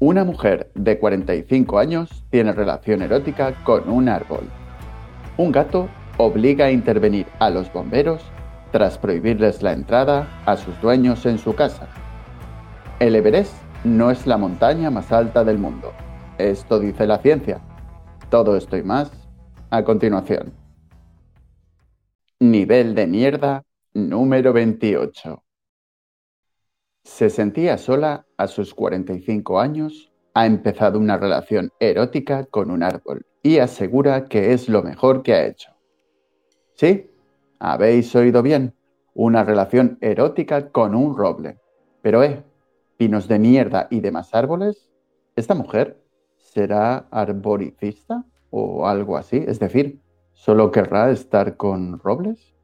Una mujer de 45 años tiene relación erótica con un árbol. Un gato obliga a intervenir a los bomberos tras prohibirles la entrada a sus dueños en su casa. El Everest no es la montaña más alta del mundo. Esto dice la ciencia. Todo esto y más a continuación. Nivel de mierda número 28. Se sentía sola a sus 45 años, ha empezado una relación erótica con un árbol y asegura que es lo mejor que ha hecho. Sí, habéis oído bien, una relación erótica con un roble. Pero, eh, pinos de mierda y demás árboles, ¿esta mujer será arboricista o algo así? Es decir, ¿solo querrá estar con robles?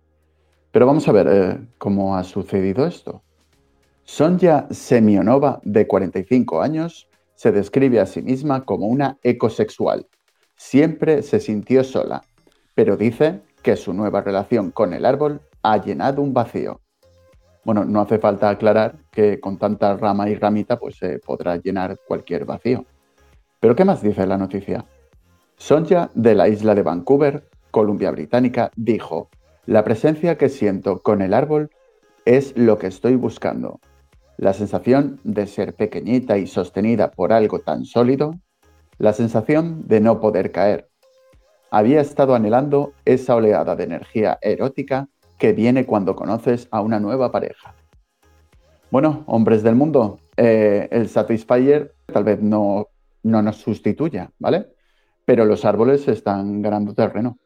Pero vamos a ver eh, cómo ha sucedido esto. Sonja Semionova, de 45 años, se describe a sí misma como una ecosexual. Siempre se sintió sola, pero dice que su nueva relación con el árbol ha llenado un vacío. Bueno, no hace falta aclarar que con tanta rama y ramita pues se podrá llenar cualquier vacío. Pero ¿qué más dice la noticia? Sonja de la isla de Vancouver, Columbia Británica, dijo, la presencia que siento con el árbol es lo que estoy buscando. La sensación de ser pequeñita y sostenida por algo tan sólido. La sensación de no poder caer. Había estado anhelando esa oleada de energía erótica que viene cuando conoces a una nueva pareja. Bueno, hombres del mundo, eh, el Satisfyer tal vez no, no nos sustituya, ¿vale? Pero los árboles están ganando terreno.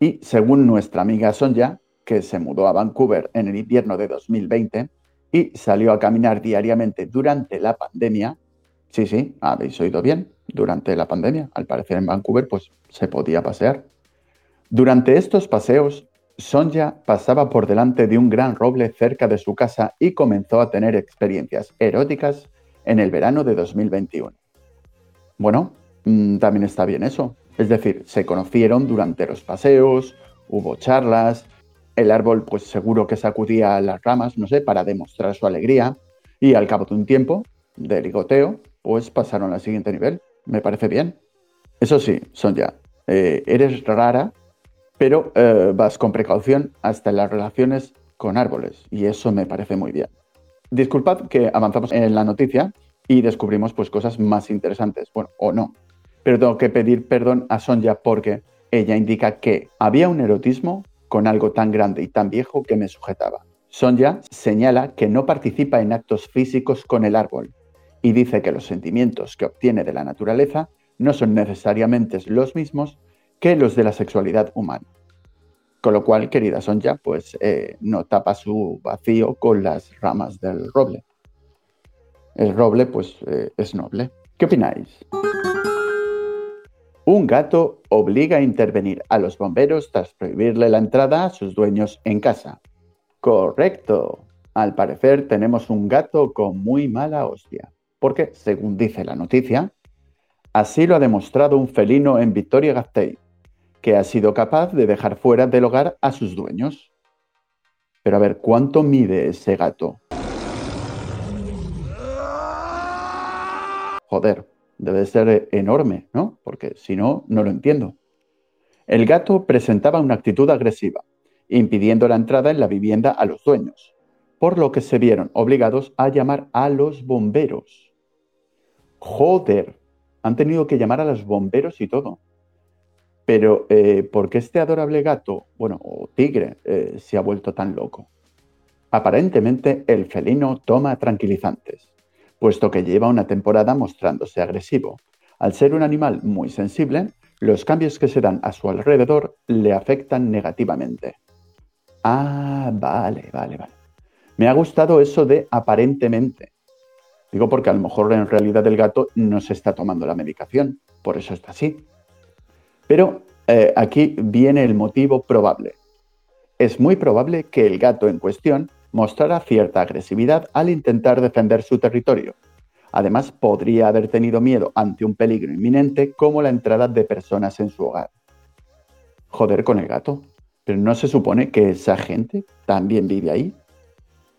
Y según nuestra amiga Sonja, que se mudó a Vancouver en el invierno de 2020 y salió a caminar diariamente durante la pandemia, sí, sí, habéis oído bien, durante la pandemia, al parecer en Vancouver, pues se podía pasear. Durante estos paseos, Sonja pasaba por delante de un gran roble cerca de su casa y comenzó a tener experiencias eróticas en el verano de 2021. Bueno, mm, también está bien eso. Es decir, se conocieron durante los paseos, hubo charlas, el árbol pues seguro que sacudía las ramas, no sé, para demostrar su alegría, y al cabo de un tiempo de ligoteo, pues pasaron al siguiente nivel. Me parece bien. Eso sí, Sonja, eh, eres rara, pero eh, vas con precaución hasta las relaciones con árboles, y eso me parece muy bien. Disculpad que avanzamos en la noticia y descubrimos pues cosas más interesantes, bueno, o no, pero tengo que pedir perdón a Sonja porque ella indica que había un erotismo con algo tan grande y tan viejo que me sujetaba. Sonja señala que no participa en actos físicos con el árbol y dice que los sentimientos que obtiene de la naturaleza no son necesariamente los mismos que los de la sexualidad humana. Con lo cual, querida Sonja, pues eh, no tapa su vacío con las ramas del roble. El roble, pues, eh, es noble. ¿Qué opináis? Un gato obliga a intervenir a los bomberos tras prohibirle la entrada a sus dueños en casa. Correcto. Al parecer tenemos un gato con muy mala hostia. Porque, según dice la noticia, así lo ha demostrado un felino en Victoria Gasteiz, que ha sido capaz de dejar fuera del hogar a sus dueños. Pero a ver, ¿cuánto mide ese gato? Joder, Debe ser enorme, ¿no? Porque si no, no lo entiendo. El gato presentaba una actitud agresiva, impidiendo la entrada en la vivienda a los dueños, por lo que se vieron obligados a llamar a los bomberos. Joder, han tenido que llamar a los bomberos y todo. Pero, eh, ¿por qué este adorable gato, bueno, o tigre, eh, se ha vuelto tan loco? Aparentemente, el felino toma tranquilizantes puesto que lleva una temporada mostrándose agresivo. Al ser un animal muy sensible, los cambios que se dan a su alrededor le afectan negativamente. Ah, vale, vale, vale. Me ha gustado eso de aparentemente. Digo porque a lo mejor en realidad el gato no se está tomando la medicación, por eso está así. Pero eh, aquí viene el motivo probable. Es muy probable que el gato en cuestión mostrara cierta agresividad al intentar defender su territorio. Además, podría haber tenido miedo ante un peligro inminente como la entrada de personas en su hogar. Joder con el gato. Pero no se supone que esa gente también vive ahí.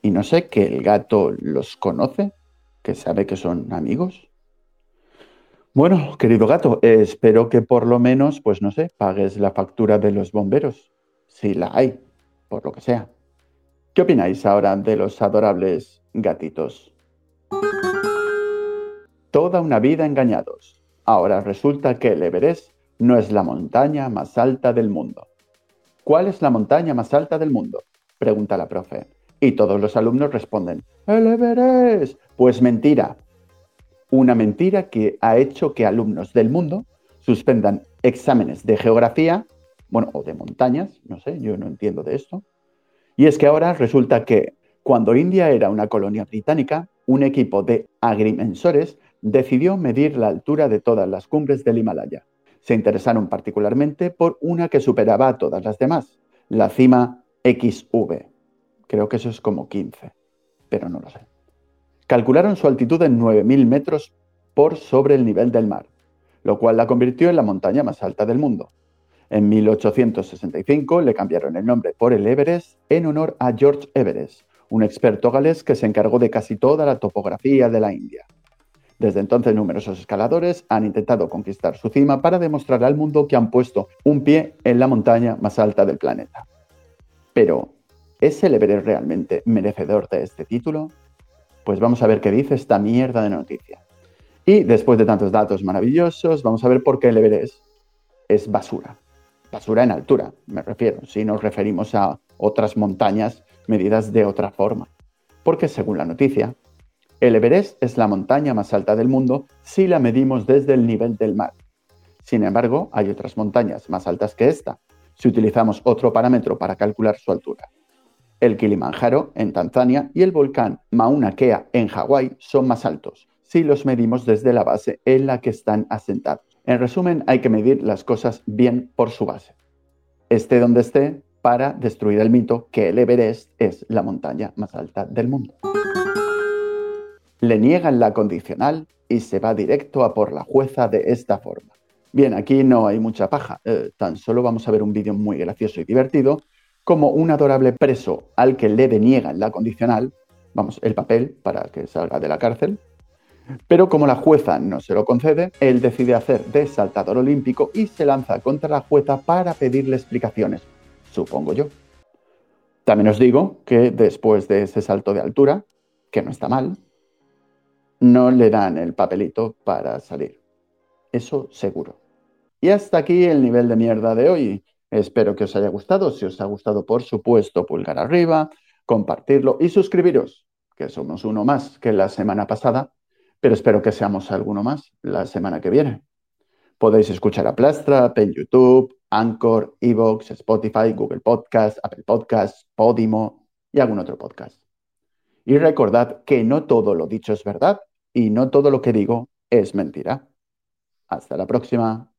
Y no sé que el gato los conoce, que sabe que son amigos. Bueno, querido gato, espero que por lo menos, pues no sé, pagues la factura de los bomberos, si la hay, por lo que sea. ¿Qué opináis ahora de los adorables gatitos? Toda una vida engañados. Ahora resulta que el Everest no es la montaña más alta del mundo. ¿Cuál es la montaña más alta del mundo? Pregunta la profe. Y todos los alumnos responden, el Everest. Pues mentira. Una mentira que ha hecho que alumnos del mundo suspendan exámenes de geografía, bueno, o de montañas, no sé, yo no entiendo de esto. Y es que ahora resulta que cuando India era una colonia británica, un equipo de agrimensores decidió medir la altura de todas las cumbres del Himalaya. Se interesaron particularmente por una que superaba a todas las demás, la cima XV. Creo que eso es como 15, pero no lo sé. Calcularon su altitud en 9.000 metros por sobre el nivel del mar, lo cual la convirtió en la montaña más alta del mundo. En 1865 le cambiaron el nombre por el Everest en honor a George Everest, un experto galés que se encargó de casi toda la topografía de la India. Desde entonces numerosos escaladores han intentado conquistar su cima para demostrar al mundo que han puesto un pie en la montaña más alta del planeta. Pero, ¿es el Everest realmente merecedor de este título? Pues vamos a ver qué dice esta mierda de noticia. Y después de tantos datos maravillosos, vamos a ver por qué el Everest es basura. Basura en altura, me refiero, si nos referimos a otras montañas medidas de otra forma. Porque según la noticia, el Everest es la montaña más alta del mundo si la medimos desde el nivel del mar. Sin embargo, hay otras montañas más altas que esta, si utilizamos otro parámetro para calcular su altura. El Kilimanjaro, en Tanzania, y el volcán Mauna Kea, en Hawái, son más altos, si los medimos desde la base en la que están asentados. En resumen, hay que medir las cosas bien por su base. Esté donde esté, para destruir el mito que el Everest es la montaña más alta del mundo le niegan la condicional y se va directo a por la jueza de esta forma. Bien, aquí no hay mucha paja, eh, tan solo vamos a ver un vídeo muy gracioso y divertido, como un adorable preso al que le deniegan la condicional, vamos, el papel para que salga de la cárcel, pero como la jueza no se lo concede, él decide hacer de saltador olímpico y se lanza contra la jueza para pedirle explicaciones, supongo yo. También os digo que después de ese salto de altura, que no está mal, no le dan el papelito para salir. Eso seguro. Y hasta aquí el nivel de mierda de hoy. Espero que os haya gustado. Si os ha gustado, por supuesto, pulgar arriba, compartirlo y suscribiros, que somos uno más que la semana pasada, pero espero que seamos alguno más la semana que viene. Podéis escuchar a Plastra en YouTube, Anchor, Evox, Spotify, Google Podcast, Apple Podcast, Podimo y algún otro podcast. Y recordad que no todo lo dicho es verdad y no todo lo que digo es mentira. Hasta la próxima.